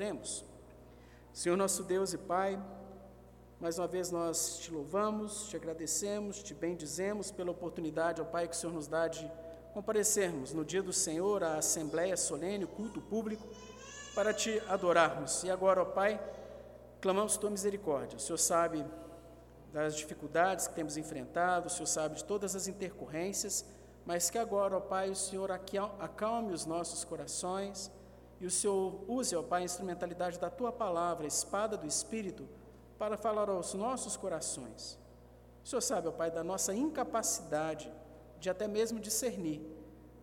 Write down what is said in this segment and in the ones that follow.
Oremos. Senhor nosso Deus e Pai, mais uma vez nós te louvamos, te agradecemos, te bendizemos pela oportunidade, ó Pai, que o Senhor nos dá de comparecermos no dia do Senhor à Assembleia Solene, culto público, para te adorarmos. E agora, ó Pai, clamamos tua misericórdia. O Senhor sabe das dificuldades que temos enfrentado, o Senhor sabe de todas as intercorrências, mas que agora, ó Pai, o Senhor acalme os nossos corações e o Senhor use, ó Pai, a instrumentalidade da tua palavra, a espada do Espírito, para falar aos nossos corações. O Senhor sabe, ó Pai, da nossa incapacidade de até mesmo discernir,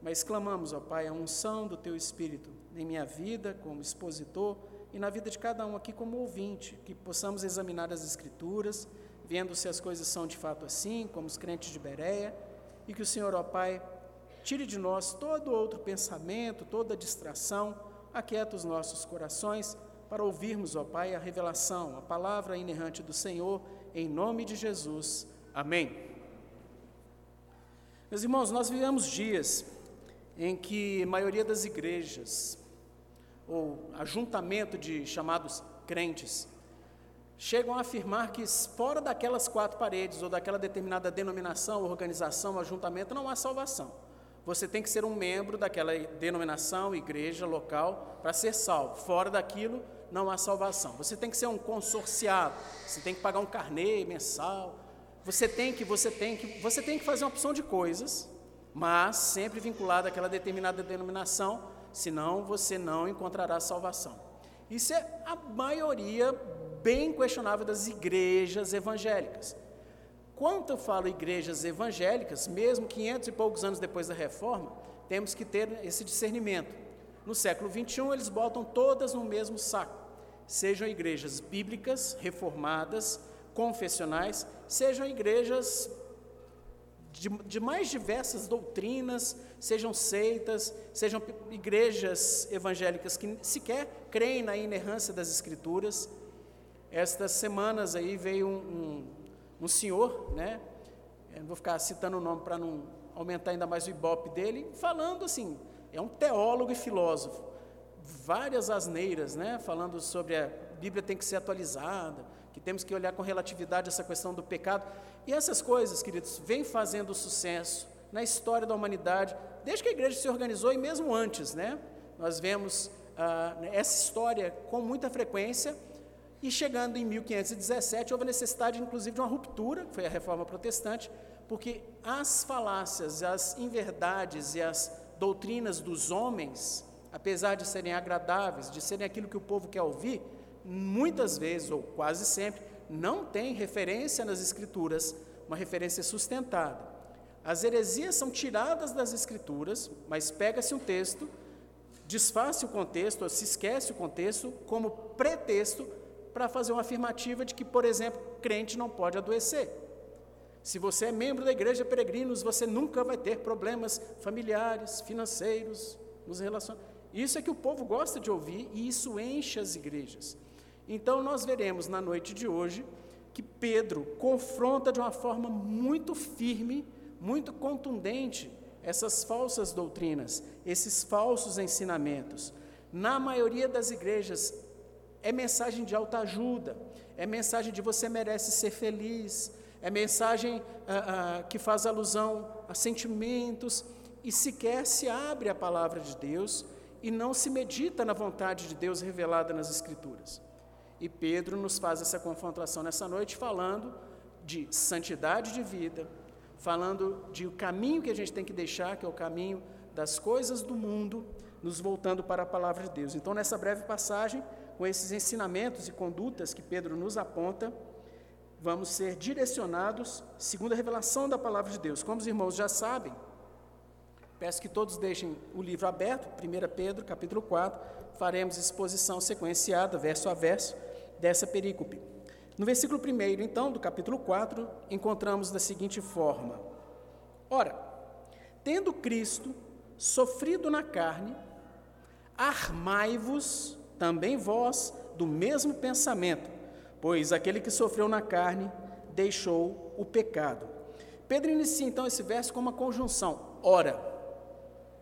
mas clamamos, ó Pai, a unção do teu Espírito em minha vida como expositor e na vida de cada um aqui como ouvinte, que possamos examinar as Escrituras vendo se as coisas são de fato assim, como os crentes de Bereia, e que o Senhor, ó Pai, tire de nós todo outro pensamento, toda distração, aquieta os nossos corações para ouvirmos, ó Pai, a revelação, a palavra inerrante do Senhor, em nome de Jesus. Amém. Meus irmãos, nós vivemos dias em que a maioria das igrejas, ou ajuntamento de chamados crentes, chegam a afirmar que fora daquelas quatro paredes ou daquela determinada denominação, organização, ajuntamento, não há salvação. Você tem que ser um membro daquela denominação, igreja, local, para ser salvo. Fora daquilo, não há salvação. Você tem que ser um consorciado, você tem que pagar um carnê mensal. Você tem que, você tem que, você tem que fazer uma opção de coisas, mas sempre vinculado àquela determinada denominação, senão você não encontrará salvação. Isso é a maioria bem questionável das igrejas evangélicas. Quando eu falo igrejas evangélicas, mesmo 500 e poucos anos depois da reforma, temos que ter esse discernimento. No século 21, eles botam todas no mesmo saco. Sejam igrejas bíblicas, reformadas, confessionais, sejam igrejas de, de, mais diversas doutrinas, sejam seitas, sejam igrejas evangélicas que sequer creem na inerrância das Escrituras, estas semanas aí veio um, um, um senhor, né? Eu não vou ficar citando o nome para não aumentar ainda mais o ibope dele, falando assim, é um teólogo e filósofo, várias asneiras, né? Falando sobre a Bíblia tem que ser atualizada, que temos que olhar com relatividade essa questão do pecado. E essas coisas, queridos, vêm fazendo sucesso na história da humanidade, desde que a igreja se organizou e mesmo antes, né? Nós vemos ah, essa história com muita frequência e chegando em 1517, houve a necessidade, inclusive, de uma ruptura, que foi a reforma protestante, porque as falácias, as inverdades e as doutrinas dos homens, apesar de serem agradáveis, de serem aquilo que o povo quer ouvir, muitas vezes, ou quase sempre, não tem referência nas Escrituras, uma referência sustentada. As heresias são tiradas das Escrituras, mas pega-se um texto, desfaz o contexto, ou se esquece o contexto, como pretexto para fazer uma afirmativa de que, por exemplo, crente não pode adoecer. Se você é membro da igreja peregrinos, você nunca vai ter problemas familiares, financeiros, nos relacionamentos. Isso é que o povo gosta de ouvir e isso enche as igrejas. Então nós veremos na noite de hoje que Pedro confronta de uma forma muito firme, muito contundente essas falsas doutrinas, esses falsos ensinamentos. Na maioria das igrejas, é mensagem de autoajuda, é mensagem de você merece ser feliz, é mensagem ah, ah, que faz alusão a sentimentos e sequer se abre a palavra de Deus e não se medita na vontade de Deus revelada nas Escrituras. E Pedro nos faz essa confrontação nessa noite falando de santidade de vida, falando de o caminho que a gente tem que deixar, que é o caminho das coisas do mundo, nos voltando para a palavra de Deus. Então, nessa breve passagem, com esses ensinamentos e condutas que Pedro nos aponta, vamos ser direcionados segundo a revelação da palavra de Deus. Como os irmãos já sabem, peço que todos deixem o livro aberto, 1 Pedro, capítulo 4, faremos exposição sequenciada, verso a verso, dessa perícope. No versículo 1, então, do capítulo 4, encontramos da seguinte forma: Ora, tendo Cristo sofrido na carne, armai-vos também vós do mesmo pensamento, pois aquele que sofreu na carne deixou o pecado. Pedro inicia então esse verso com uma conjunção, ora.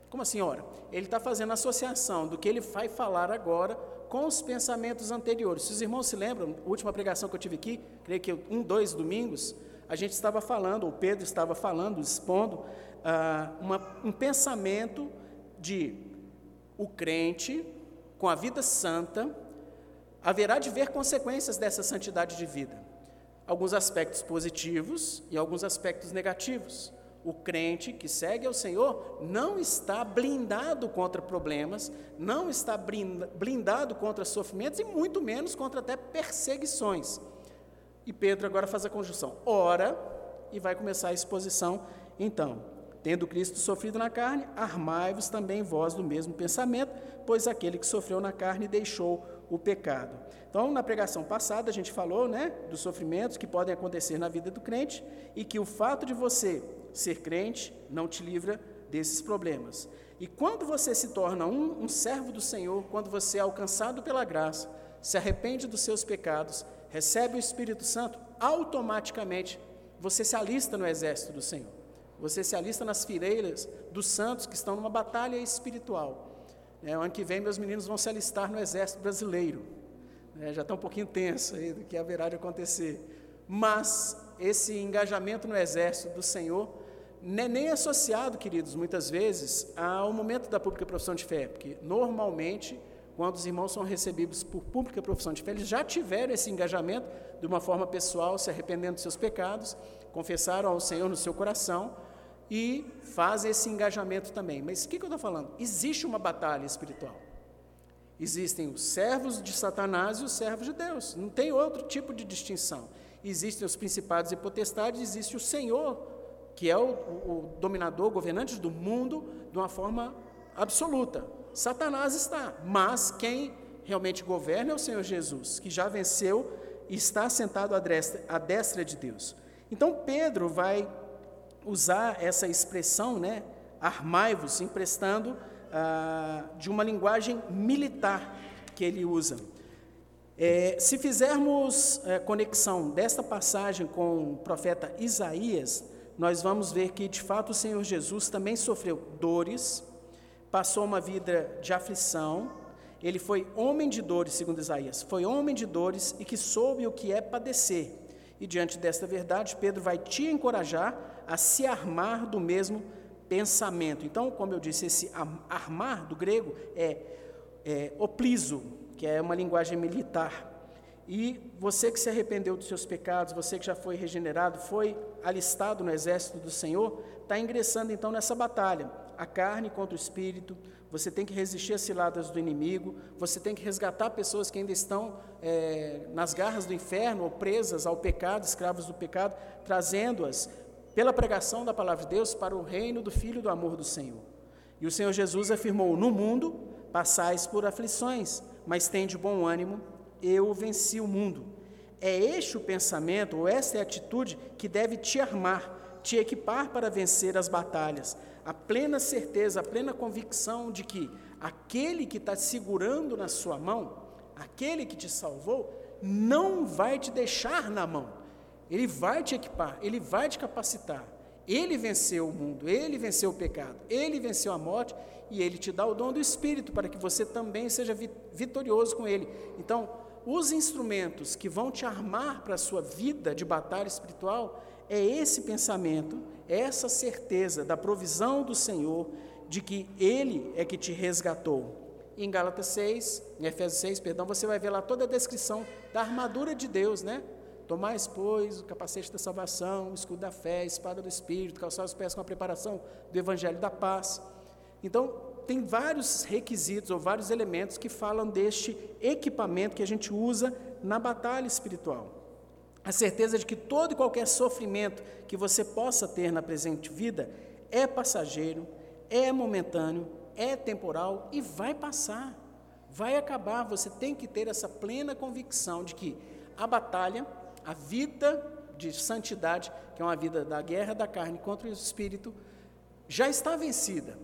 Como assim, ora? Ele está fazendo associação do que ele vai falar agora com os pensamentos anteriores. Se os irmãos se lembram, a última pregação que eu tive aqui, creio que um, dois domingos, a gente estava falando, ou Pedro estava falando, expondo, ah, uma, um pensamento de o crente, com a vida santa, haverá de ver consequências dessa santidade de vida. Alguns aspectos positivos e alguns aspectos negativos. O crente que segue ao Senhor não está blindado contra problemas, não está blindado contra sofrimentos e muito menos contra até perseguições. E Pedro agora faz a conjunção: ora, e vai começar a exposição. Então, tendo Cristo sofrido na carne, armai-vos também vós do mesmo pensamento, pois aquele que sofreu na carne deixou o pecado. Então, na pregação passada, a gente falou né, dos sofrimentos que podem acontecer na vida do crente e que o fato de você ser crente não te livra desses problemas. E quando você se torna um, um servo do Senhor, quando você é alcançado pela graça, se arrepende dos seus pecados, recebe o Espírito Santo, automaticamente você se alista no exército do Senhor. Você se alista nas fileiras dos santos que estão numa batalha espiritual. É, o ano que vem, meus meninos vão se alistar no exército brasileiro. É, já está um pouquinho tenso aí do que haverá de acontecer. Mas esse engajamento no exército do Senhor não é nem associado, queridos, muitas vezes, ao momento da pública profissão de fé, porque normalmente, quando os irmãos são recebidos por pública profissão de fé, eles já tiveram esse engajamento de uma forma pessoal, se arrependendo dos seus pecados, confessaram ao Senhor no seu coração e fazem esse engajamento também. Mas o que, que eu estou falando? Existe uma batalha espiritual. Existem os servos de Satanás e os servos de Deus. Não tem outro tipo de distinção. Existem os principados e potestades, existe o Senhor que é o, o dominador, governante do mundo, de uma forma absoluta. Satanás está, mas quem realmente governa é o Senhor Jesus, que já venceu e está sentado à destra, à destra de Deus. Então Pedro vai usar essa expressão, né, armai-vos, emprestando ah, de uma linguagem militar que ele usa. É, se fizermos é, conexão desta passagem com o profeta Isaías, nós vamos ver que, de fato, o Senhor Jesus também sofreu dores, passou uma vida de aflição, ele foi homem de dores, segundo Isaías, foi homem de dores e que soube o que é padecer. E diante desta verdade, Pedro vai te encorajar a se armar do mesmo pensamento. Então, como eu disse, esse armar do grego é, é opliso, que é uma linguagem militar. E você que se arrependeu dos seus pecados, você que já foi regenerado, foi alistado no exército do Senhor, está ingressando então nessa batalha. A carne contra o espírito, você tem que resistir às ciladas do inimigo, você tem que resgatar pessoas que ainda estão é, nas garras do inferno ou presas ao pecado, escravos do pecado, trazendo-as pela pregação da palavra de Deus para o reino do Filho do amor do Senhor. E o Senhor Jesus afirmou: No mundo passais por aflições, mas tende bom ânimo eu venci o mundo. É este o pensamento, ou esta é a atitude que deve te armar, te equipar para vencer as batalhas. A plena certeza, a plena convicção de que aquele que está segurando na sua mão, aquele que te salvou, não vai te deixar na mão. Ele vai te equipar, ele vai te capacitar. Ele venceu o mundo, ele venceu o pecado, ele venceu a morte e ele te dá o dom do Espírito para que você também seja vitorioso com ele. Então, os instrumentos que vão te armar para a sua vida de batalha espiritual é esse pensamento, é essa certeza da provisão do Senhor, de que Ele é que te resgatou. Em Gálatas 6, em Efésios 6, perdão, você vai ver lá toda a descrição da armadura de Deus, né? Tomais, pois, o capacete da salvação, o escudo da fé, a espada do Espírito, calçar os pés com a preparação do Evangelho da paz. Então, tem vários requisitos ou vários elementos que falam deste equipamento que a gente usa na batalha espiritual. A certeza de que todo e qualquer sofrimento que você possa ter na presente vida é passageiro, é momentâneo, é temporal e vai passar, vai acabar. Você tem que ter essa plena convicção de que a batalha, a vida de santidade, que é uma vida da guerra da carne contra o espírito, já está vencida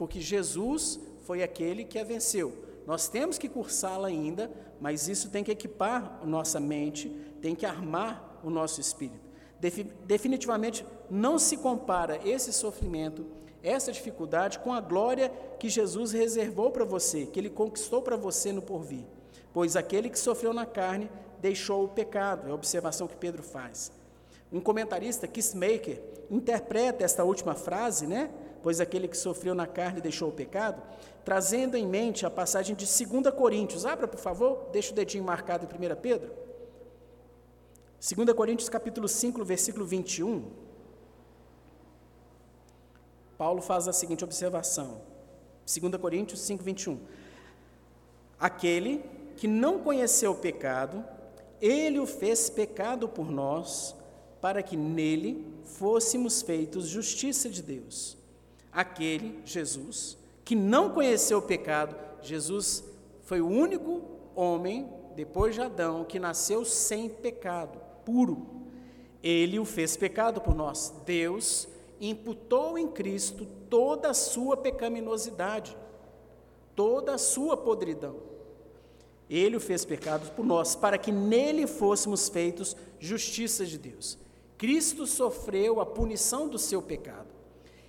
porque Jesus foi aquele que a venceu. Nós temos que cursá-la ainda, mas isso tem que equipar nossa mente, tem que armar o nosso espírito. definitivamente não se compara esse sofrimento, essa dificuldade com a glória que Jesus reservou para você, que ele conquistou para você no porvir. Pois aquele que sofreu na carne deixou o pecado, é a observação que Pedro faz. Um comentarista, Kissmaker, interpreta esta última frase, né? Pois aquele que sofreu na carne deixou o pecado, trazendo em mente a passagem de 2 Coríntios. Abra, por favor, deixa o dedinho marcado em 1 Pedro. 2 Coríntios capítulo 5, versículo 21. Paulo faz a seguinte observação. 2 Coríntios 5, 21. Aquele que não conheceu o pecado, ele o fez pecado por nós, para que nele fôssemos feitos justiça de Deus. Aquele, Jesus, que não conheceu o pecado, Jesus foi o único homem, depois de Adão, que nasceu sem pecado puro. Ele o fez pecado por nós. Deus imputou em Cristo toda a sua pecaminosidade, toda a sua podridão. Ele o fez pecado por nós, para que nele fôssemos feitos justiça de Deus. Cristo sofreu a punição do seu pecado.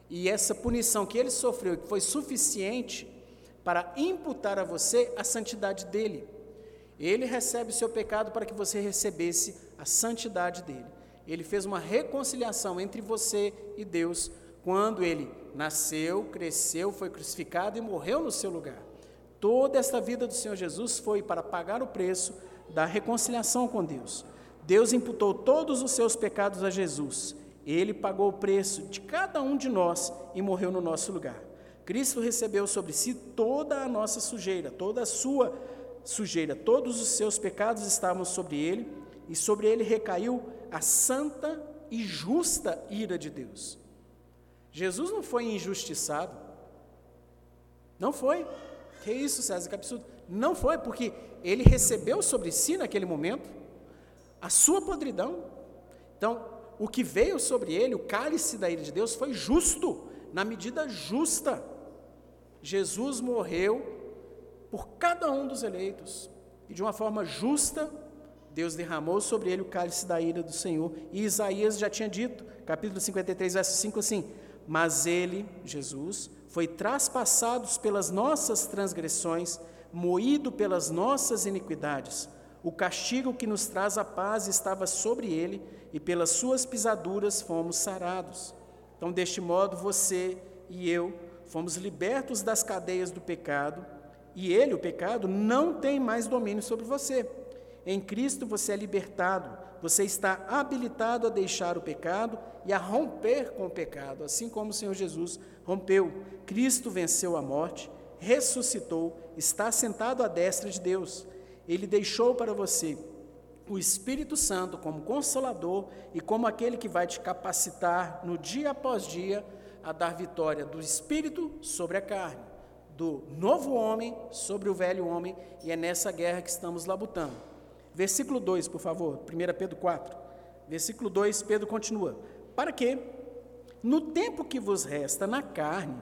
E essa punição que ele sofreu, que foi suficiente para imputar a você a santidade dele. Ele recebe o seu pecado para que você recebesse a santidade dele. Ele fez uma reconciliação entre você e Deus quando ele nasceu, cresceu, foi crucificado e morreu no seu lugar. Toda esta vida do Senhor Jesus foi para pagar o preço da reconciliação com Deus. Deus imputou todos os seus pecados a Jesus. Ele pagou o preço de cada um de nós e morreu no nosso lugar. Cristo recebeu sobre si toda a nossa sujeira, toda a sua sujeira, todos os seus pecados estavam sobre ele, e sobre ele recaiu a santa e justa ira de Deus. Jesus não foi injustiçado. Não foi. Que isso, César, que absurdo. Não foi, porque ele recebeu sobre si naquele momento a sua podridão. Então, o que veio sobre ele, o cálice da ira de Deus, foi justo, na medida justa. Jesus morreu por cada um dos eleitos. E de uma forma justa, Deus derramou sobre ele o cálice da ira do Senhor. E Isaías já tinha dito, capítulo 53, verso 5, assim: Mas ele, Jesus, foi traspassado pelas nossas transgressões, moído pelas nossas iniquidades. O castigo que nos traz a paz estava sobre ele, e pelas suas pisaduras fomos sarados. Então, deste modo, você e eu fomos libertos das cadeias do pecado e ele, o pecado, não tem mais domínio sobre você. Em Cristo você é libertado, você está habilitado a deixar o pecado e a romper com o pecado, assim como o Senhor Jesus rompeu. Cristo venceu a morte, ressuscitou, está sentado à destra de Deus. Ele deixou para você o Espírito Santo como consolador e como aquele que vai te capacitar no dia após dia a dar vitória do Espírito sobre a carne do novo homem sobre o velho homem, e é nessa guerra que estamos labutando. Versículo 2, por favor, 1 Pedro 4. Versículo 2, Pedro continua: Para que, no tempo que vos resta na carne,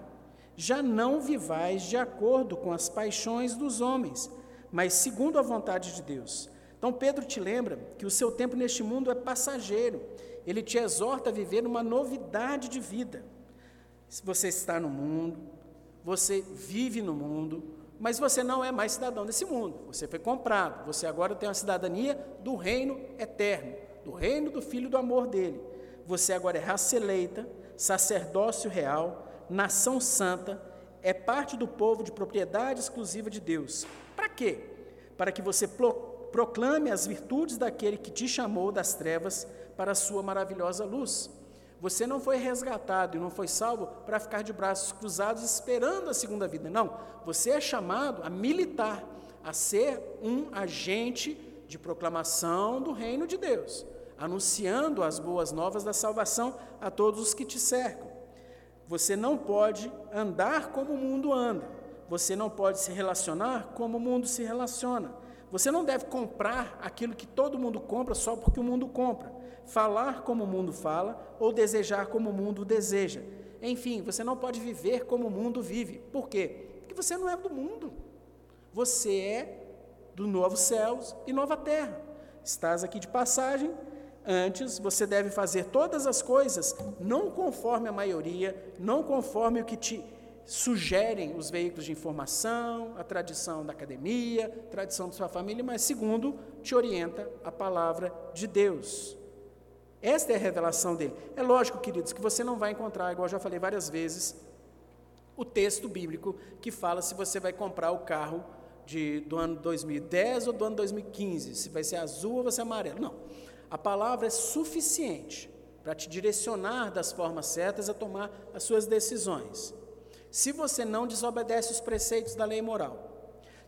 já não vivais de acordo com as paixões dos homens, mas segundo a vontade de Deus. Então, Pedro te lembra que o seu tempo neste mundo é passageiro. Ele te exorta a viver uma novidade de vida. Se você está no mundo, você vive no mundo, mas você não é mais cidadão desse mundo. Você foi comprado. Você agora tem a cidadania do reino eterno, do reino do Filho do amor dele. Você agora é raça eleita, sacerdócio real, nação santa, é parte do povo de propriedade exclusiva de Deus. Para quê? Para que você proclame as virtudes daquele que te chamou das trevas para a sua maravilhosa luz. Você não foi resgatado e não foi salvo para ficar de braços cruzados esperando a segunda vida. Não. Você é chamado a militar, a ser um agente de proclamação do reino de Deus, anunciando as boas novas da salvação a todos os que te cercam. Você não pode andar como o mundo anda. Você não pode se relacionar como o mundo se relaciona. Você não deve comprar aquilo que todo mundo compra só porque o mundo compra falar como o mundo fala ou desejar como o mundo deseja. Enfim, você não pode viver como o mundo vive. Por quê? Porque você não é do mundo. Você é do novo céus e nova terra. Estás aqui de passagem, Antes, você deve fazer todas as coisas não conforme a maioria, não conforme o que te sugerem os veículos de informação, a tradição da academia, a tradição da sua família, mas segundo te orienta a palavra de Deus. Esta é a revelação dele. É lógico, queridos, que você não vai encontrar, igual eu já falei várias vezes, o texto bíblico que fala se você vai comprar o carro de, do ano 2010 ou do ano 2015, se vai ser azul ou vai ser amarelo. Não. A palavra é suficiente para te direcionar das formas certas a tomar as suas decisões. Se você não desobedece os preceitos da lei moral,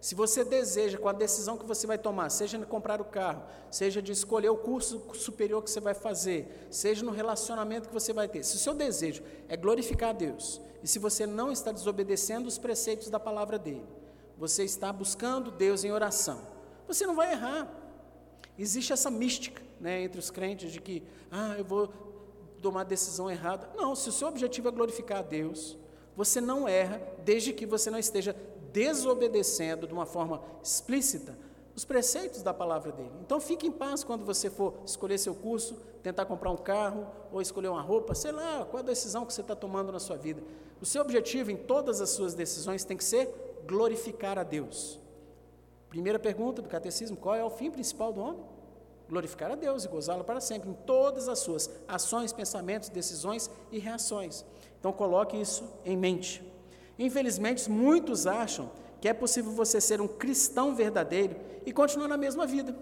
se você deseja, com a decisão que você vai tomar, seja de comprar o carro, seja de escolher o curso superior que você vai fazer, seja no relacionamento que você vai ter, se o seu desejo é glorificar a Deus, e se você não está desobedecendo os preceitos da palavra dele, você está buscando Deus em oração, você não vai errar. Existe essa mística né, entre os crentes de que, ah, eu vou tomar decisão errada. Não, se o seu objetivo é glorificar a Deus, você não erra desde que você não esteja desobedecendo de uma forma explícita os preceitos da palavra dele. Então fique em paz quando você for escolher seu curso, tentar comprar um carro ou escolher uma roupa, sei lá, qual a decisão que você está tomando na sua vida. O seu objetivo em todas as suas decisões tem que ser glorificar a Deus. Primeira pergunta do catecismo: qual é o fim principal do homem? Glorificar a Deus e gozá-lo para sempre, em todas as suas ações, pensamentos, decisões e reações. Então, coloque isso em mente. Infelizmente, muitos acham que é possível você ser um cristão verdadeiro e continuar na mesma vida,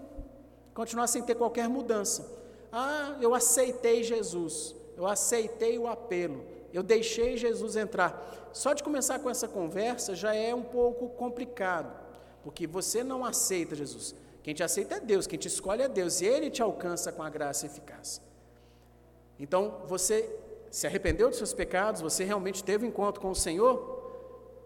continuar sem ter qualquer mudança. Ah, eu aceitei Jesus, eu aceitei o apelo, eu deixei Jesus entrar. Só de começar com essa conversa já é um pouco complicado porque você não aceita Jesus. Quem te aceita é Deus, quem te escolhe é Deus, e Ele te alcança com a graça eficaz. Então, você se arrependeu dos seus pecados, você realmente teve um encontro com o Senhor,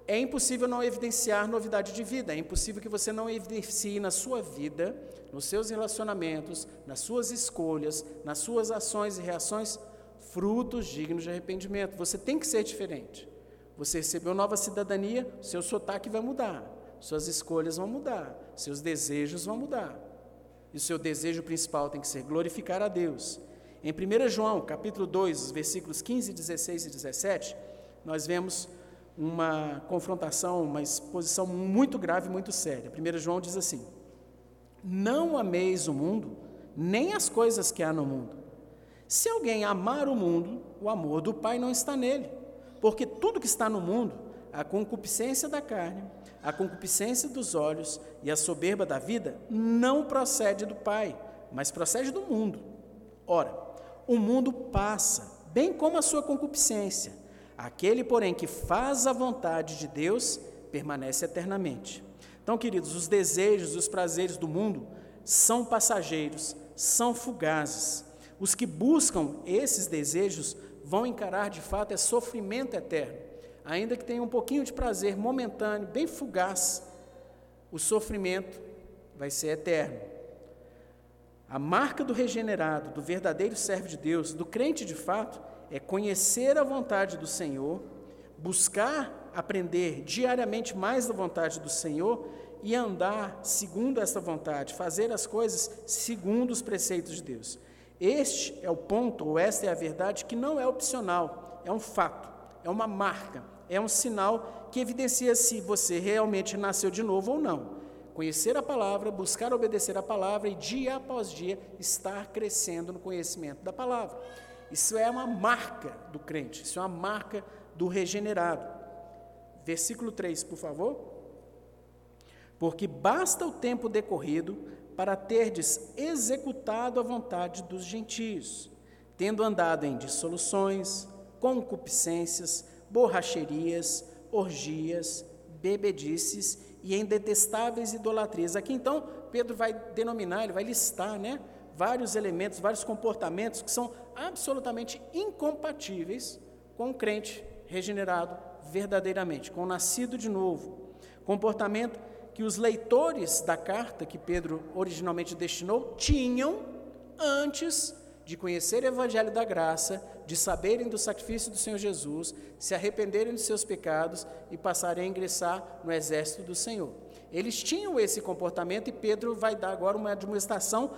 é impossível não evidenciar novidade de vida, é impossível que você não evidencie na sua vida, nos seus relacionamentos, nas suas escolhas, nas suas ações e reações, frutos dignos de arrependimento. Você tem que ser diferente. Você recebeu nova cidadania, seu sotaque vai mudar suas escolhas vão mudar, seus desejos vão mudar. E o seu desejo principal tem que ser glorificar a Deus. Em 1 João, capítulo 2, versículos 15, 16 e 17, nós vemos uma confrontação, uma exposição muito grave, muito séria. 1 João diz assim: Não ameis o mundo, nem as coisas que há no mundo. Se alguém amar o mundo, o amor do Pai não está nele, porque tudo que está no mundo, a concupiscência da carne, a concupiscência dos olhos e a soberba da vida não procede do Pai, mas procede do mundo. Ora, o mundo passa, bem como a sua concupiscência. Aquele, porém, que faz a vontade de Deus permanece eternamente. Então, queridos, os desejos, os prazeres do mundo são passageiros, são fugazes. Os que buscam esses desejos vão encarar de fato é sofrimento eterno ainda que tenha um pouquinho de prazer momentâneo, bem fugaz, o sofrimento vai ser eterno. A marca do regenerado, do verdadeiro servo de Deus, do crente de fato, é conhecer a vontade do Senhor, buscar aprender diariamente mais da vontade do Senhor e andar segundo essa vontade, fazer as coisas segundo os preceitos de Deus. Este é o ponto, ou esta é a verdade, que não é opcional, é um fato, é uma marca, é um sinal que evidencia se você realmente nasceu de novo ou não. Conhecer a palavra, buscar obedecer a palavra e dia após dia estar crescendo no conhecimento da palavra. Isso é uma marca do crente, isso é uma marca do regenerado. Versículo 3, por favor. Porque basta o tempo decorrido para terdes executado a vontade dos gentios, tendo andado em dissoluções, concupiscências, borracherias, orgias, bebedices e em detestáveis idolatrias. Aqui então Pedro vai denominar, ele vai listar, né, vários elementos, vários comportamentos que são absolutamente incompatíveis com o crente regenerado verdadeiramente, com o nascido de novo. Comportamento que os leitores da carta que Pedro originalmente destinou tinham antes de conhecer o Evangelho da graça, de saberem do sacrifício do Senhor Jesus, se arrependerem dos seus pecados e passarem a ingressar no exército do Senhor. Eles tinham esse comportamento e Pedro vai dar agora uma demonstração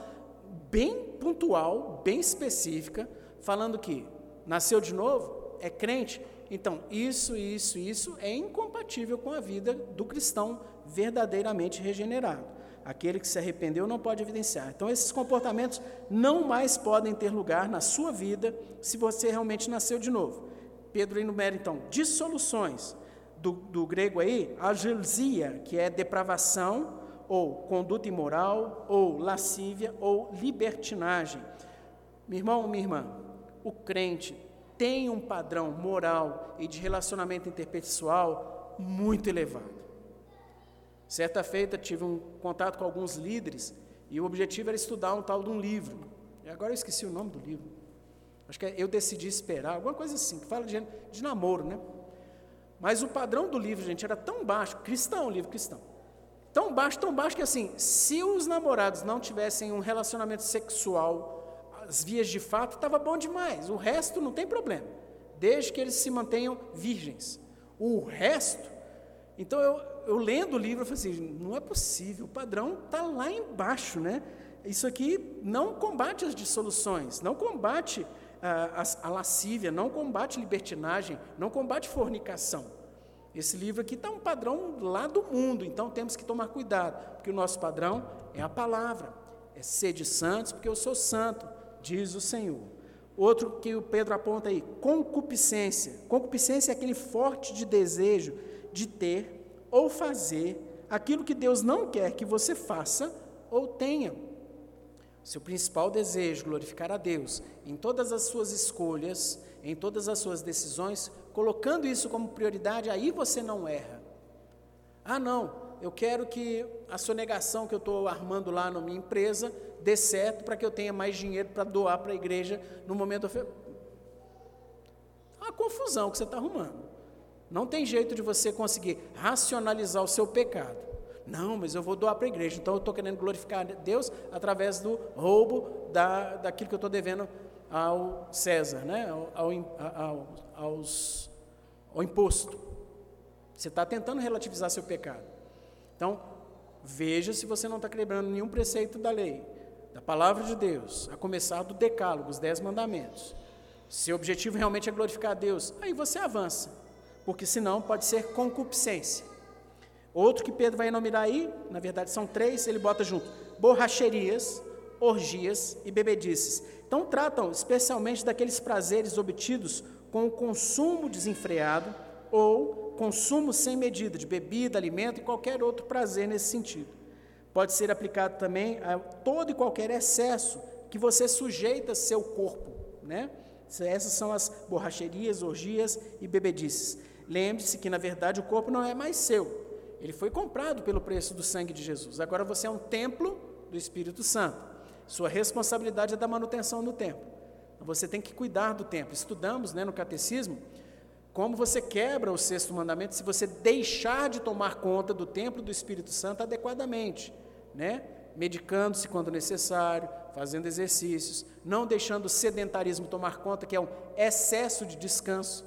bem pontual, bem específica, falando que nasceu de novo, é crente. Então, isso, isso, isso é incompatível com a vida do cristão verdadeiramente regenerado. Aquele que se arrependeu não pode evidenciar. Então, esses comportamentos não mais podem ter lugar na sua vida se você realmente nasceu de novo. Pedro enumera, então, dissoluções, do, do grego aí, agelsia, que é depravação, ou conduta imoral, ou lascívia, ou libertinagem. Meu irmão, minha irmã, o crente tem um padrão moral e de relacionamento interpessoal muito elevado. Certa feita tive um contato com alguns líderes e o objetivo era estudar um tal de um livro. E agora eu esqueci o nome do livro. Acho que é Eu Decidi Esperar, alguma coisa assim, que fala de, de namoro, né? Mas o padrão do livro, gente, era tão baixo, cristão, livro cristão, tão baixo, tão baixo que assim, se os namorados não tivessem um relacionamento sexual, as vias de fato, estava bom demais. O resto não tem problema, desde que eles se mantenham virgens. O resto, então eu, eu lendo o livro, eu falei assim, não é possível, o padrão está lá embaixo, né? Isso aqui não combate as dissoluções, não combate a, a, a lascívia, não combate libertinagem, não combate fornicação. Esse livro aqui está um padrão lá do mundo, então temos que tomar cuidado, porque o nosso padrão é a palavra, é sede santos, porque eu sou santo, diz o Senhor. Outro que o Pedro aponta aí, concupiscência. Concupiscência é aquele forte de desejo de ter ou fazer aquilo que Deus não quer que você faça ou tenha. Seu principal desejo, glorificar a Deus em todas as suas escolhas, em todas as suas decisões, colocando isso como prioridade, aí você não erra. Ah, não, eu quero que a sonegação que eu estou armando lá na minha empresa dê certo para que eu tenha mais dinheiro para doar para a igreja no momento. É uma confusão que você está arrumando. Não tem jeito de você conseguir racionalizar o seu pecado. Não, mas eu vou doar para a igreja. Então eu estou querendo glorificar Deus através do roubo da, daquilo que eu estou devendo ao César, né? ao, ao, ao, aos, ao imposto. Você está tentando relativizar seu pecado. Então, veja se você não está quebrando nenhum preceito da lei, da palavra de Deus, a começar do decálogo, os dez mandamentos. Se o objetivo realmente é glorificar a Deus, aí você avança, porque senão pode ser concupiscência. Outro que Pedro vai enumerar aí, na verdade são três, ele bota junto: borracherias, orgias e bebedices. Então tratam especialmente daqueles prazeres obtidos com o consumo desenfreado ou consumo sem medida de bebida, alimento e qualquer outro prazer nesse sentido. Pode ser aplicado também a todo e qualquer excesso que você sujeita seu corpo, né? Essas são as borracherias, orgias e bebedices. Lembre-se que, na verdade, o corpo não é mais seu, ele foi comprado pelo preço do sangue de Jesus. Agora você é um templo do Espírito Santo. Sua responsabilidade é da manutenção do templo. Você tem que cuidar do templo. Estudamos né, no catecismo como você quebra o sexto mandamento se você deixar de tomar conta do templo do Espírito Santo adequadamente, né? medicando-se quando necessário, fazendo exercícios, não deixando o sedentarismo tomar conta, que é um excesso de descanso.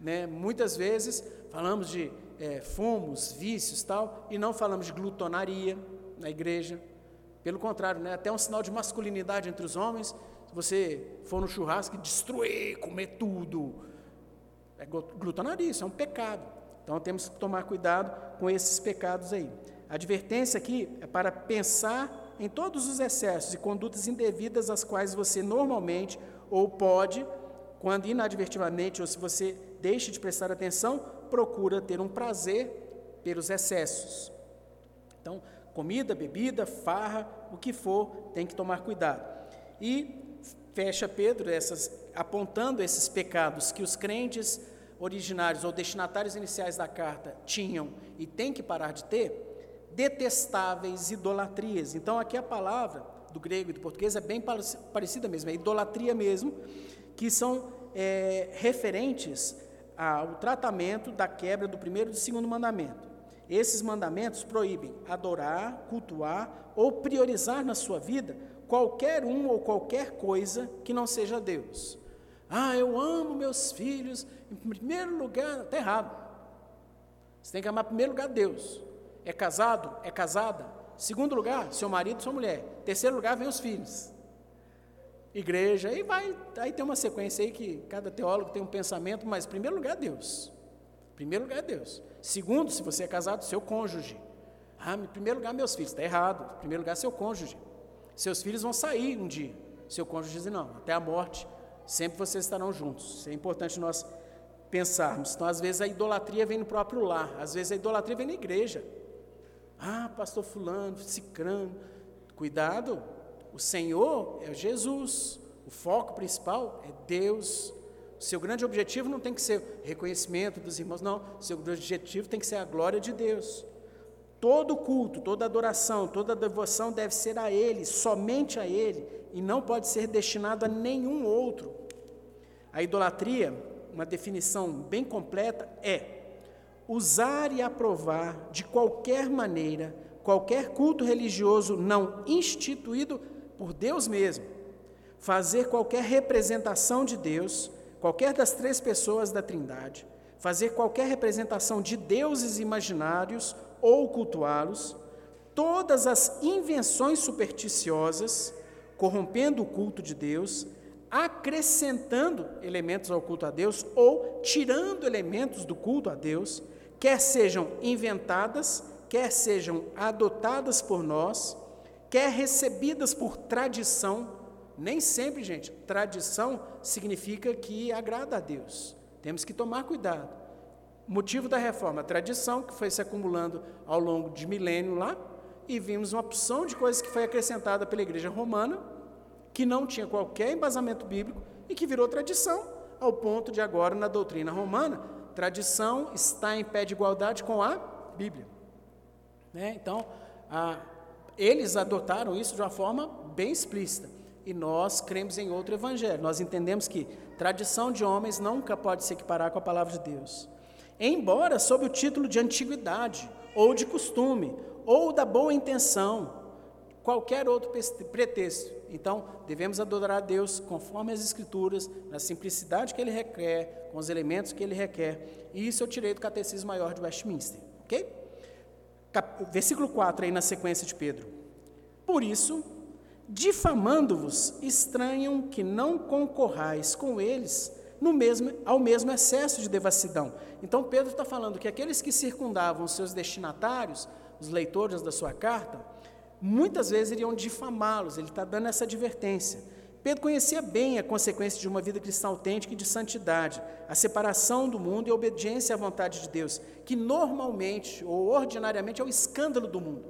Né? Muitas vezes falamos de é, fumos, vícios tal, e não falamos de glutonaria na igreja. Pelo contrário, né, até um sinal de masculinidade entre os homens. Você for no churrasco e destruir, comer tudo, é glutonaria, é um pecado. Então temos que tomar cuidado com esses pecados aí. A advertência aqui é para pensar em todos os excessos e condutas indevidas às quais você normalmente ou pode, quando inadvertidamente ou se você deixa de prestar atenção, procura ter um prazer pelos excessos. Então, comida, bebida, farra, o que for, tem que tomar cuidado. E fecha Pedro essas, apontando esses pecados que os crentes originários ou destinatários iniciais da carta tinham e têm que parar de ter, detestáveis idolatrias. Então, aqui a palavra do grego e do português é bem parecida mesmo, é idolatria mesmo, que são é, referentes ao tratamento da quebra do primeiro e do segundo mandamento. Esses mandamentos proíbem adorar, cultuar ou priorizar na sua vida qualquer um ou qualquer coisa que não seja Deus. Ah, eu amo meus filhos, em primeiro lugar, está errado. Você tem que amar em primeiro lugar Deus. É casado? É casada? Segundo lugar, seu marido, sua mulher. Terceiro lugar, vem os filhos. igreja, aí vai, aí tem uma sequência aí que cada teólogo tem um pensamento, mas primeiro lugar Deus. Primeiro lugar Deus. Segundo, se você é casado, seu cônjuge. Ah, em primeiro lugar, meus filhos, está errado. Em primeiro lugar, seu cônjuge. Seus filhos vão sair um dia. Seu cônjuge diz, não, até a morte, sempre vocês estarão juntos. Isso é importante nós pensarmos. Então, às vezes, a idolatria vem no próprio lar, às vezes, a idolatria vem na igreja. Ah, pastor fulano, cicrano. Cuidado, o Senhor é Jesus, o foco principal é Deus. O seu grande objetivo não tem que ser reconhecimento dos irmãos, não. O seu grande objetivo tem que ser a glória de Deus. Todo culto, toda adoração, toda devoção deve ser a Ele, somente a Ele, e não pode ser destinado a nenhum outro. A idolatria, uma definição bem completa, é usar e aprovar de qualquer maneira qualquer culto religioso não instituído por Deus mesmo, fazer qualquer representação de Deus, qualquer das três pessoas da Trindade, fazer qualquer representação de deuses imaginários ou cultuá-los, todas as invenções supersticiosas, corrompendo o culto de Deus, acrescentando elementos ao culto a Deus ou tirando elementos do culto a Deus, quer sejam inventadas, quer sejam adotadas por nós, quer recebidas por tradição, nem sempre, gente, tradição significa que agrada a Deus. Temos que tomar cuidado. Motivo da reforma, a tradição que foi se acumulando ao longo de milênio lá, e vimos uma opção de coisas que foi acrescentada pela igreja romana, que não tinha qualquer embasamento bíblico e que virou tradição, ao ponto de agora, na doutrina romana, tradição está em pé de igualdade com a Bíblia. Né? Então, a, eles adotaram isso de uma forma bem explícita. E nós cremos em outro evangelho. Nós entendemos que tradição de homens nunca pode se equiparar com a palavra de Deus. Embora sob o título de antiguidade, ou de costume, ou da boa intenção, qualquer outro pretexto. Então, devemos adorar a Deus conforme as Escrituras, na simplicidade que Ele requer, com os elementos que Ele requer. E isso eu tirei do Catecismo Maior de Westminster. Ok? versículo 4 aí na sequência de Pedro. Por isso, difamando-vos, estranham que não concorrais com eles no mesmo, ao mesmo excesso de devassidão. Então Pedro está falando que aqueles que circundavam os seus destinatários, os leitores da sua carta, muitas vezes iriam difamá-los, ele está dando essa advertência. Pedro conhecia bem a consequência de uma vida cristã autêntica e de santidade, a separação do mundo e a obediência à vontade de Deus, que normalmente ou ordinariamente é o escândalo do mundo.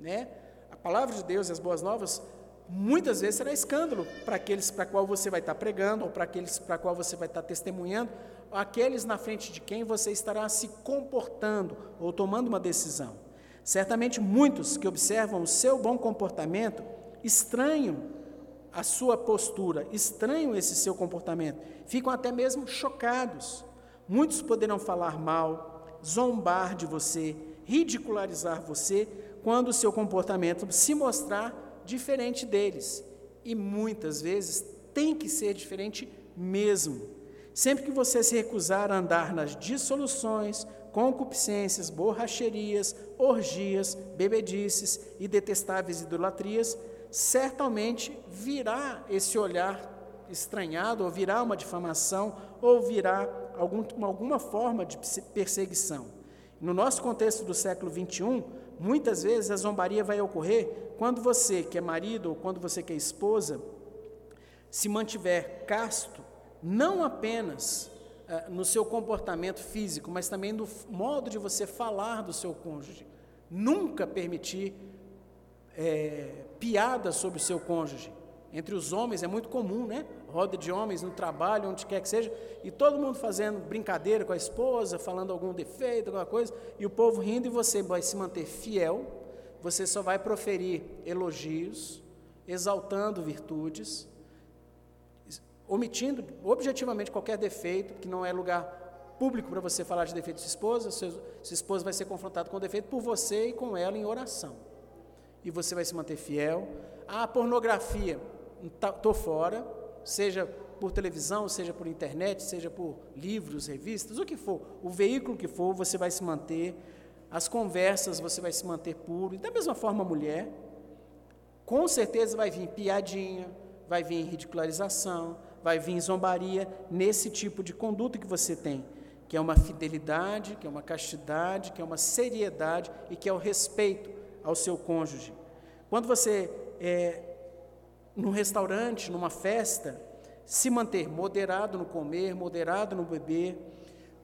Né? A palavra de Deus e as boas novas muitas vezes será escândalo para aqueles para qual você vai estar pregando, ou para aqueles para qual você vai estar testemunhando, aqueles na frente de quem você estará se comportando ou tomando uma decisão. Certamente muitos que observam o seu bom comportamento estranham a sua postura, estranham esse seu comportamento, ficam até mesmo chocados. Muitos poderão falar mal, zombar de você, ridicularizar você, quando o seu comportamento se mostrar diferente deles. E muitas vezes tem que ser diferente mesmo. Sempre que você se recusar a andar nas dissoluções, concupiscências, borracherias, orgias, bebedices e detestáveis idolatrias, certamente virá esse olhar estranhado, ou virá uma difamação, ou virá algum, alguma forma de perseguição. No nosso contexto do século XXI, muitas vezes a zombaria vai ocorrer quando você, que é marido, ou quando você, que é esposa, se mantiver casto, não apenas uh, no seu comportamento físico, mas também no modo de você falar do seu cônjuge. Nunca permitir é, piada sobre o seu cônjuge. Entre os homens é muito comum, né? Roda de homens no trabalho, onde quer que seja, e todo mundo fazendo brincadeira com a esposa, falando algum defeito, alguma coisa, e o povo rindo, e você vai se manter fiel, você só vai proferir elogios, exaltando virtudes, omitindo objetivamente qualquer defeito, que não é lugar público para você falar de defeito de sua esposa, sua, esposa vai ser confrontada com o defeito por você e com ela em oração e você vai se manter fiel. A pornografia, estou fora, seja por televisão, seja por internet, seja por livros, revistas, o que for, o veículo que for, você vai se manter. As conversas, você vai se manter puro. E da mesma forma, a mulher, com certeza vai vir piadinha, vai vir ridicularização, vai vir zombaria nesse tipo de conduta que você tem, que é uma fidelidade, que é uma castidade, que é uma seriedade e que é o respeito ao seu cônjuge. Quando você é num restaurante, numa festa, se manter moderado no comer, moderado no beber,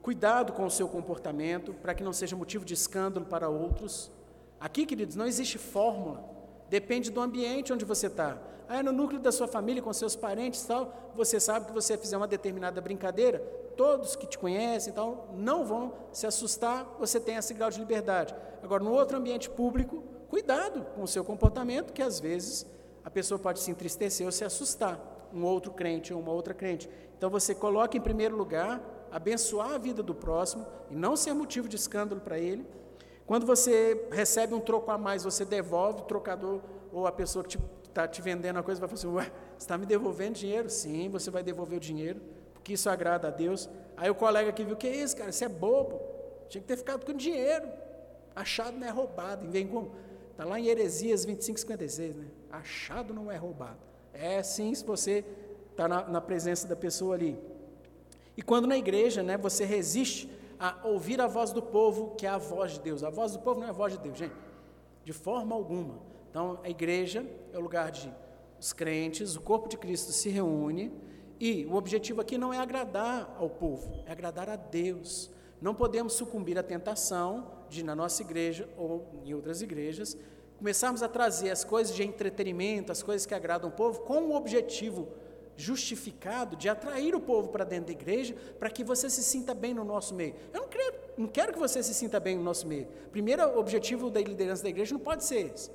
cuidado com o seu comportamento, para que não seja motivo de escândalo para outros. Aqui, queridos, não existe fórmula, depende do ambiente onde você está. Ah, no núcleo da sua família, com seus parentes tal, você sabe que você fizer uma determinada brincadeira, todos que te conhecem então, não vão se assustar, você tem esse grau de liberdade. Agora, no outro ambiente público, cuidado com o seu comportamento, que às vezes a pessoa pode se entristecer ou se assustar, um outro crente ou uma outra crente. Então, você coloca em primeiro lugar abençoar a vida do próximo e não ser motivo de escândalo para ele. Quando você recebe um troco a mais, você devolve o trocador ou a pessoa que está te vendendo a coisa vai falar assim: Ué, você está me devolvendo dinheiro? Sim, você vai devolver o dinheiro, porque isso agrada a Deus. Aí o colega que viu: Que é isso, cara? Você é bobo. Tinha que ter ficado com dinheiro. Achado não é roubado. Vem com. Está lá em Heresias 25, 56, né? Achado não é roubado. É sim, se você está na, na presença da pessoa ali. E quando na igreja, né, você resiste a ouvir a voz do povo, que é a voz de Deus. A voz do povo não é a voz de Deus, gente, de forma alguma. Então, a igreja é o lugar de os crentes, o corpo de Cristo se reúne e o objetivo aqui não é agradar ao povo, é agradar a Deus. Não podemos sucumbir à tentação de, na nossa igreja ou em outras igrejas, começarmos a trazer as coisas de entretenimento, as coisas que agradam o povo, com o objetivo justificado de atrair o povo para dentro da igreja, para que você se sinta bem no nosso meio. Eu não, quero, não quero que você se sinta bem no nosso meio. Primeiro objetivo da liderança da igreja não pode ser esse.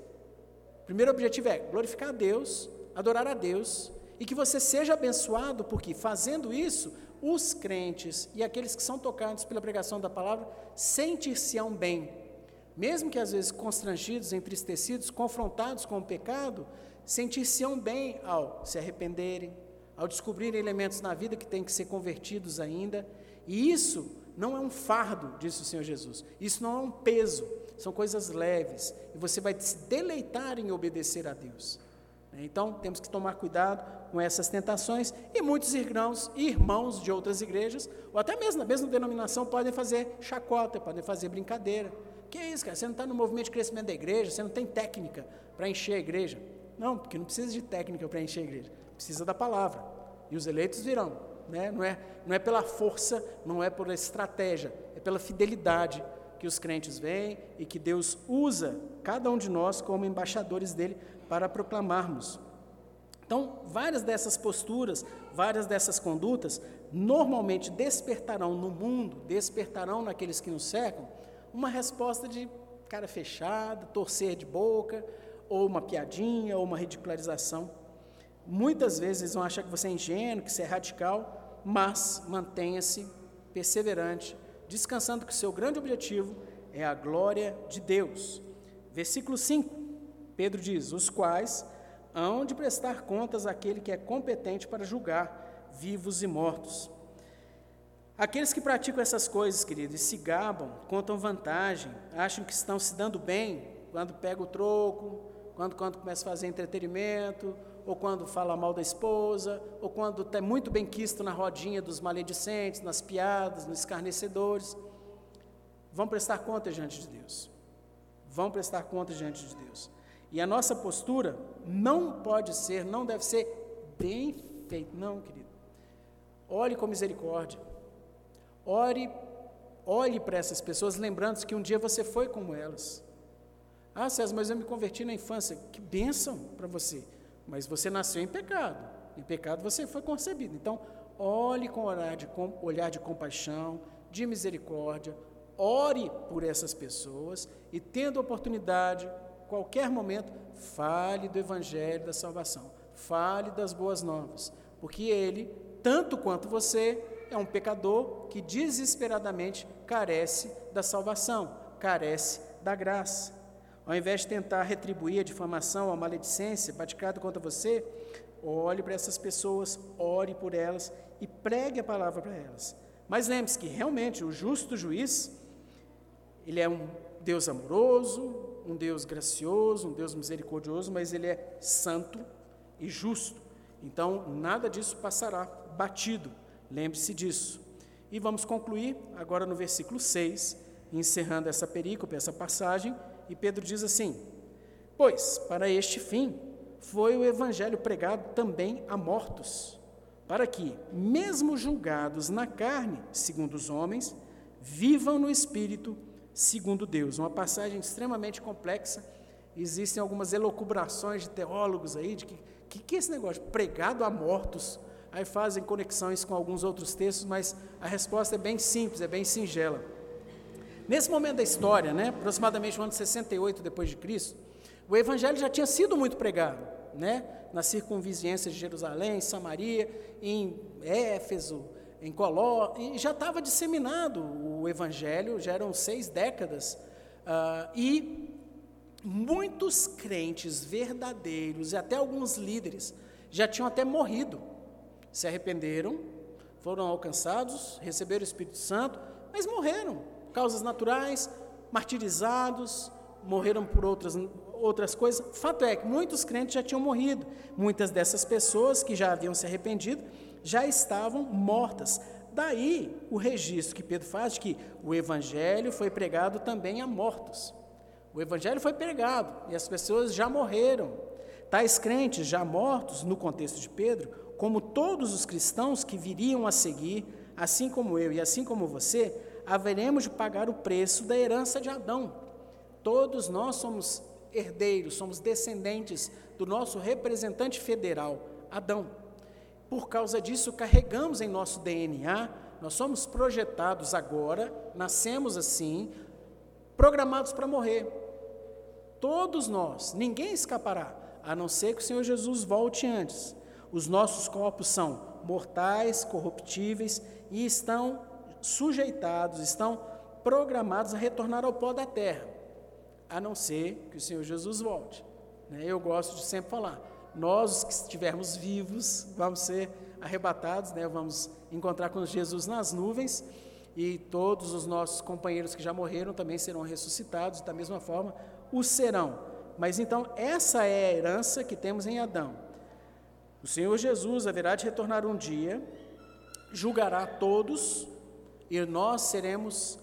Primeiro objetivo é glorificar a Deus, adorar a Deus, e que você seja abençoado, porque fazendo isso, os crentes e aqueles que são tocados pela pregação da palavra sentir-se-ão bem. Mesmo que às vezes constrangidos, entristecidos, confrontados com o pecado, sentir-se-ão bem ao se arrependerem, ao descobrir elementos na vida que têm que ser convertidos ainda. E isso não é um fardo, disse o Senhor Jesus. Isso não é um peso, são coisas leves. E você vai se deleitar em obedecer a Deus. Então, temos que tomar cuidado com essas tentações. E muitos irmãos, irmãos de outras igrejas, ou até mesmo na mesma denominação, podem fazer chacota, podem fazer brincadeira. Que é isso, cara? Você não está no movimento de crescimento da igreja, você não tem técnica para encher a igreja. Não, porque não precisa de técnica para encher a igreja precisa da palavra. E os eleitos virão. Né? Não, é, não é pela força, não é por estratégia, é pela fidelidade que os crentes vêm e que Deus usa cada um de nós como embaixadores dele para proclamarmos. Então, várias dessas posturas, várias dessas condutas, normalmente despertarão no mundo, despertarão naqueles que nos cercam, uma resposta de cara fechada, torcer de boca, ou uma piadinha, ou uma ridicularização. Muitas vezes vão achar que você é ingênuo, que você é radical, mas mantenha-se perseverante, descansando que o seu grande objetivo é a glória de Deus. Versículo 5, Pedro diz: Os quais hão de prestar contas àquele que é competente para julgar vivos e mortos. Aqueles que praticam essas coisas, queridos, e se gabam, contam vantagem, acham que estão se dando bem quando pega o troco, quando, quando começa a fazer entretenimento, ou quando fala mal da esposa, ou quando está muito bem quisto na rodinha dos maledicentes, nas piadas, nos escarnecedores. Vão prestar conta diante de Deus. Vão prestar conta diante de Deus. E a nossa postura não pode ser, não deve ser bem feita. Não, querido. Olhe com misericórdia. Ore, olhe para essas pessoas, lembrando que um dia você foi como elas. Ah, César, mas eu me converti na infância. Que bênção para você. Mas você nasceu em pecado. Em pecado você foi concebido. Então, olhe com olhar de, com olhar de compaixão, de misericórdia, ore por essas pessoas e, tendo oportunidade, qualquer momento, fale do Evangelho da salvação, fale das boas novas, porque ele, tanto quanto você, é um pecador que desesperadamente carece da salvação, carece da graça. Ao invés de tentar retribuir a difamação, a maledicência praticada contra você, olhe para essas pessoas, ore por elas e pregue a palavra para elas. Mas lembre-se que realmente o justo juiz, ele é um Deus amoroso, um Deus gracioso, um Deus misericordioso, mas ele é santo e justo. Então, nada disso passará batido. Lembre-se disso. E vamos concluir agora no versículo 6, encerrando essa perícope, essa passagem, e Pedro diz assim: Pois, para este fim, foi o evangelho pregado também a mortos, para que, mesmo julgados na carne, segundo os homens, vivam no espírito, segundo Deus. Uma passagem extremamente complexa. Existem algumas elocubrações de teólogos aí de que que, que é esse negócio pregado a mortos? Aí fazem conexões com alguns outros textos, mas a resposta é bem simples, é bem singela. Nesse momento da história, né, aproximadamente no ano 68 depois de Cristo, o evangelho já tinha sido muito pregado, né, na circunvizinhância de Jerusalém, em Samaria, em Éfeso, em Coló, e já estava disseminado o evangelho, já eram seis décadas, uh, e muitos crentes verdadeiros e até alguns líderes já tinham até morrido, se arrependeram, foram alcançados, receberam o Espírito Santo, mas morreram, causas naturais, martirizados, morreram por outras, outras coisas. Fato é que muitos crentes já tinham morrido. Muitas dessas pessoas que já haviam se arrependido já estavam mortas. Daí o registro que Pedro faz de que o evangelho foi pregado também a mortos. O evangelho foi pregado e as pessoas já morreram. Tais crentes já mortos, no contexto de Pedro, como todos os cristãos que viriam a seguir, assim como eu e assim como você, haveremos de pagar o preço da herança de Adão. Todos nós somos herdeiros, somos descendentes do nosso representante federal, Adão. Por causa disso, carregamos em nosso DNA, nós somos projetados agora, nascemos assim, programados para morrer. Todos nós, ninguém escapará, a não ser que o Senhor Jesus volte antes. Os nossos corpos são mortais, corruptíveis e estão sujeitados, estão programados a retornar ao pó da terra, a não ser que o Senhor Jesus volte. Né? Eu gosto de sempre falar: nós, os que estivermos vivos, vamos ser arrebatados, né? vamos encontrar com Jesus nas nuvens, e todos os nossos companheiros que já morreram também serão ressuscitados, da mesma forma, o serão. Mas então, essa é a herança que temos em Adão. O Senhor Jesus haverá de retornar um dia, julgará todos, e nós seremos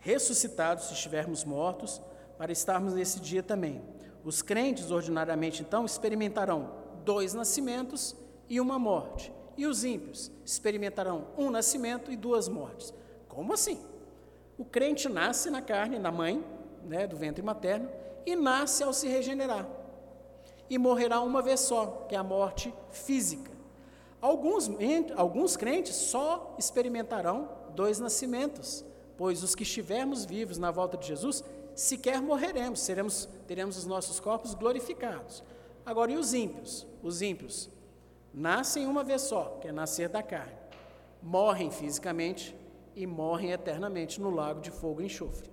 ressuscitados se estivermos mortos, para estarmos nesse dia também. Os crentes, ordinariamente, então, experimentarão dois nascimentos e uma morte. E os ímpios experimentarão um nascimento e duas mortes. Como assim? O crente nasce na carne, na mãe, né, do ventre materno, e nasce ao se regenerar. E morrerá uma vez só, que é a morte física. Alguns, alguns crentes só experimentarão dois nascimentos, pois os que estivermos vivos na volta de Jesus, sequer morreremos, seremos, teremos os nossos corpos glorificados. Agora, e os ímpios? Os ímpios nascem uma vez só, que é nascer da carne, morrem fisicamente e morrem eternamente no lago de fogo e enxofre.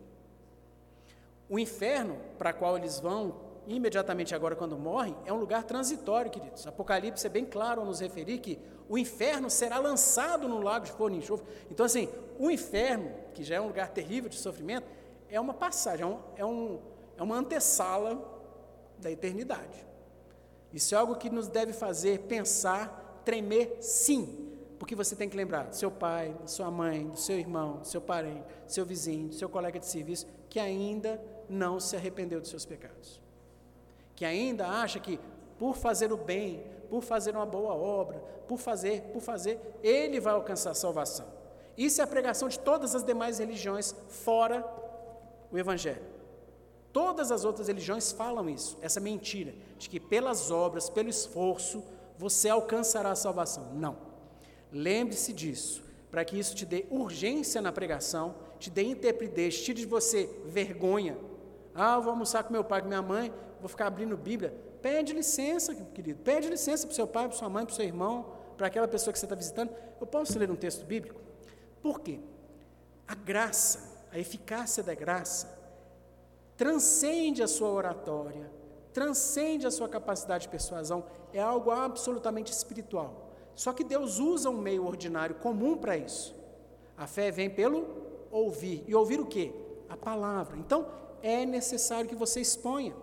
O inferno para qual eles vão imediatamente agora quando morrem é um lugar transitório, queridos. Apocalipse é bem claro ao nos referir que o inferno será lançado no lago de fogo e enxofre. Então, assim, o inferno, que já é um lugar terrível de sofrimento, é uma passagem, é, um, é, um, é uma antessala da eternidade. Isso é algo que nos deve fazer pensar, tremer, sim, porque você tem que lembrar do seu pai, da sua mãe, do seu irmão, do seu parente, do seu vizinho, do seu colega de serviço, que ainda não se arrependeu dos seus pecados. Que ainda acha que por fazer o bem, por fazer uma boa obra, por fazer, por fazer, ele vai alcançar a salvação. Isso é a pregação de todas as demais religiões fora o evangelho. Todas as outras religiões falam isso, essa mentira, de que pelas obras, pelo esforço, você alcançará a salvação. Não. Lembre-se disso, para que isso te dê urgência na pregação, te dê intrepidez, tire de você vergonha, ah, eu vou almoçar com meu pai, com minha mãe, vou ficar abrindo Bíblia. Pede licença, querido. Pede licença para o seu pai, para sua mãe, para o seu irmão, para aquela pessoa que você está visitando. Eu posso ler um texto bíblico? Por quê? A graça, a eficácia da graça, transcende a sua oratória, transcende a sua capacidade de persuasão, é algo absolutamente espiritual. Só que Deus usa um meio ordinário comum para isso. A fé vem pelo ouvir. E ouvir o quê? A palavra. Então, é necessário que você exponha.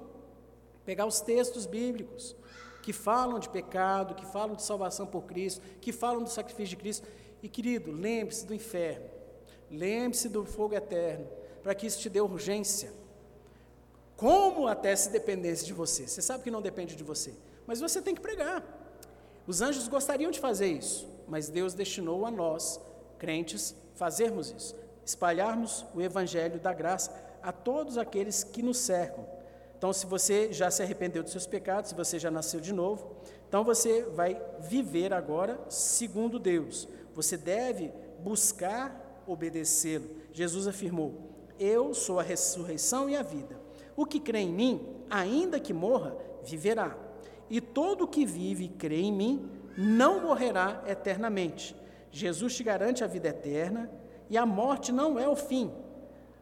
Pegar os textos bíblicos que falam de pecado, que falam de salvação por Cristo, que falam do sacrifício de Cristo. E querido, lembre-se do inferno, lembre-se do fogo eterno, para que isso te dê urgência. Como até se dependesse de você. Você sabe que não depende de você, mas você tem que pregar. Os anjos gostariam de fazer isso, mas Deus destinou a nós, crentes, fazermos isso, espalharmos o evangelho da graça a todos aqueles que nos cercam. Então, se você já se arrependeu dos seus pecados, se você já nasceu de novo, então você vai viver agora segundo Deus. Você deve buscar obedecê-lo. Jesus afirmou: Eu sou a ressurreição e a vida. O que crê em mim, ainda que morra, viverá. E todo o que vive e crê em mim não morrerá eternamente. Jesus te garante a vida eterna e a morte não é o fim.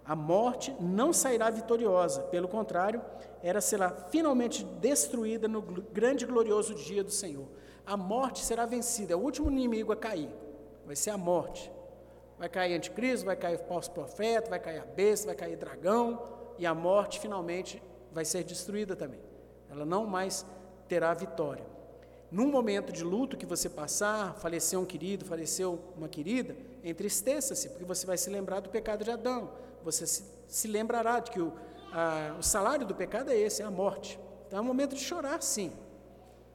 A morte não sairá vitoriosa, pelo contrário, ela será finalmente destruída no grande e glorioso dia do Senhor. A morte será vencida, é o último inimigo a cair, vai ser a morte. Vai cair anticristo, vai cair falso profeta, vai cair a besta, vai cair dragão, e a morte finalmente vai ser destruída também. Ela não mais terá vitória. Num momento de luto que você passar, faleceu um querido, faleceu uma querida, entristeça-se, porque você vai se lembrar do pecado de Adão. Você se, se lembrará de que o, a, o salário do pecado é esse, é a morte. Então é um momento de chorar, sim.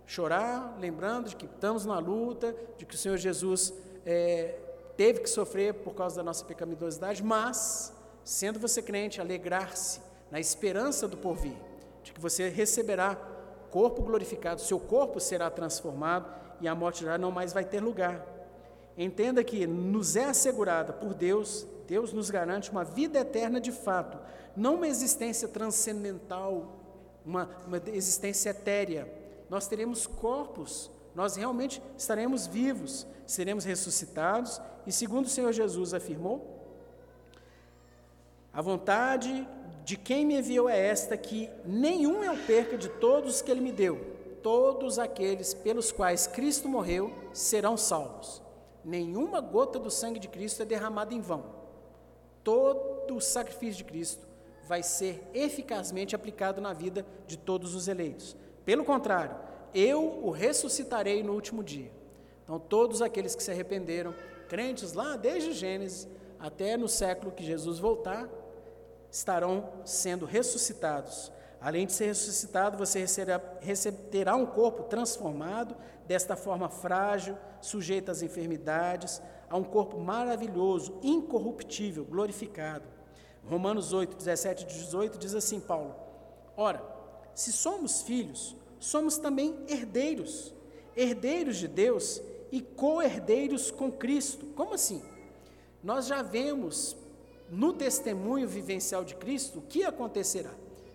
Chorar, lembrando de que estamos na luta, de que o Senhor Jesus é, teve que sofrer por causa da nossa pecaminosidade, mas, sendo você crente, alegrar-se na esperança do porvir, de que você receberá corpo glorificado, seu corpo será transformado e a morte já não mais vai ter lugar. Entenda que nos é assegurada por Deus, Deus nos garante uma vida eterna de fato, não uma existência transcendental, uma, uma existência etérea. Nós teremos corpos, nós realmente estaremos vivos, seremos ressuscitados, e segundo o Senhor Jesus afirmou, a vontade de quem me enviou é esta: que nenhum eu perca de todos que ele me deu. Todos aqueles pelos quais Cristo morreu serão salvos. Nenhuma gota do sangue de Cristo é derramada em vão. Todo o sacrifício de Cristo vai ser eficazmente aplicado na vida de todos os eleitos. Pelo contrário, eu o ressuscitarei no último dia. Então, todos aqueles que se arrependeram, crentes lá desde Gênesis até no século que Jesus voltar, estarão sendo ressuscitados. Além de ser ressuscitado, você receberá um corpo transformado, desta forma frágil, sujeito às enfermidades, a um corpo maravilhoso, incorruptível, glorificado. Romanos 8, 17 e 18 diz assim: Paulo: Ora, se somos filhos, somos também herdeiros, herdeiros de Deus e co-herdeiros com Cristo. Como assim? Nós já vemos no testemunho vivencial de Cristo, o que acontecerá?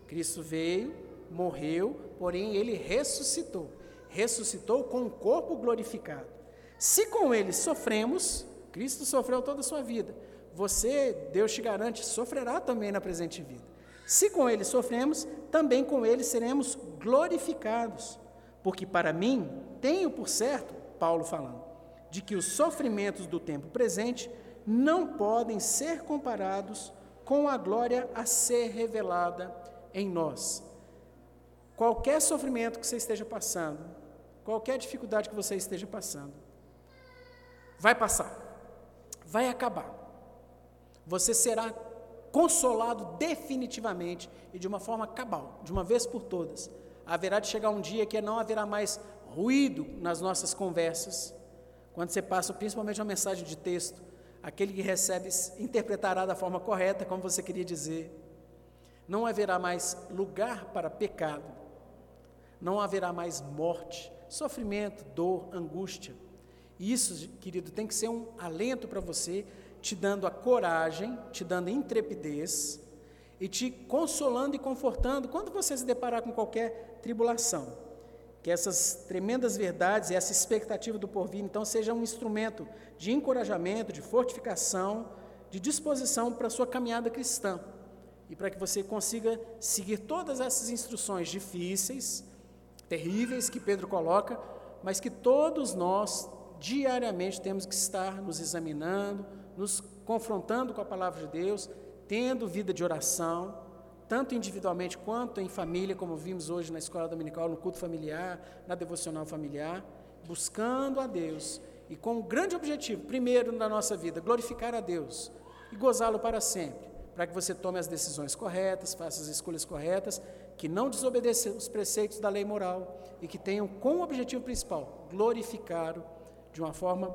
Cristo veio, morreu, porém ele ressuscitou. Ressuscitou com um corpo glorificado. Se com ele sofremos, Cristo sofreu toda a sua vida. Você, Deus te garante, sofrerá também na presente vida. Se com ele sofremos, também com ele seremos glorificados. Porque para mim, tenho por certo, Paulo falando, de que os sofrimentos do tempo presente não podem ser comparados com a glória a ser revelada em nós. Qualquer sofrimento que você esteja passando, qualquer dificuldade que você esteja passando, vai passar, vai acabar. Você será consolado definitivamente e de uma forma cabal, de uma vez por todas. Haverá de chegar um dia que não haverá mais ruído nas nossas conversas, quando você passa principalmente uma mensagem de texto, aquele que recebe interpretará da forma correta, como você queria dizer. Não haverá mais lugar para pecado, não haverá mais morte, sofrimento, dor, angústia. Isso, querido, tem que ser um alento para você, te dando a coragem, te dando intrepidez e te consolando e confortando quando você se deparar com qualquer tribulação. Que essas tremendas verdades e essa expectativa do porvir, então, seja um instrumento de encorajamento, de fortificação, de disposição para a sua caminhada cristã. E para que você consiga seguir todas essas instruções difíceis, terríveis que Pedro coloca, mas que todos nós diariamente temos que estar nos examinando, nos confrontando com a palavra de Deus, tendo vida de oração, tanto individualmente quanto em família, como vimos hoje na escola dominical, no culto familiar, na devocional familiar, buscando a Deus. E com um grande objetivo, primeiro na nossa vida, glorificar a Deus e gozá-lo para sempre, para que você tome as decisões corretas, faça as escolhas corretas, que não desobedeça os preceitos da lei moral e que tenham como objetivo principal glorificá-lo de uma forma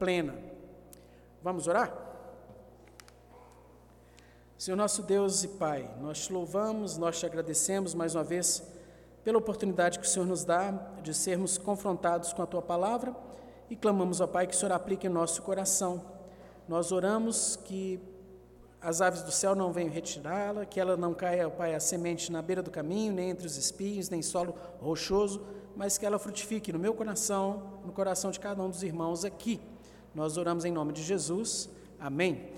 plena. Vamos orar? Senhor nosso Deus e Pai, nós te louvamos, nós te agradecemos mais uma vez pela oportunidade que o Senhor nos dá de sermos confrontados com a tua palavra e clamamos ao Pai que o Senhor aplique em nosso coração. Nós oramos que as aves do céu não venham retirá-la, que ela não caia, Pai, a semente na beira do caminho, nem entre os espinhos, nem em solo rochoso, mas que ela frutifique no meu coração, no coração de cada um dos irmãos aqui. Nós oramos em nome de Jesus. Amém.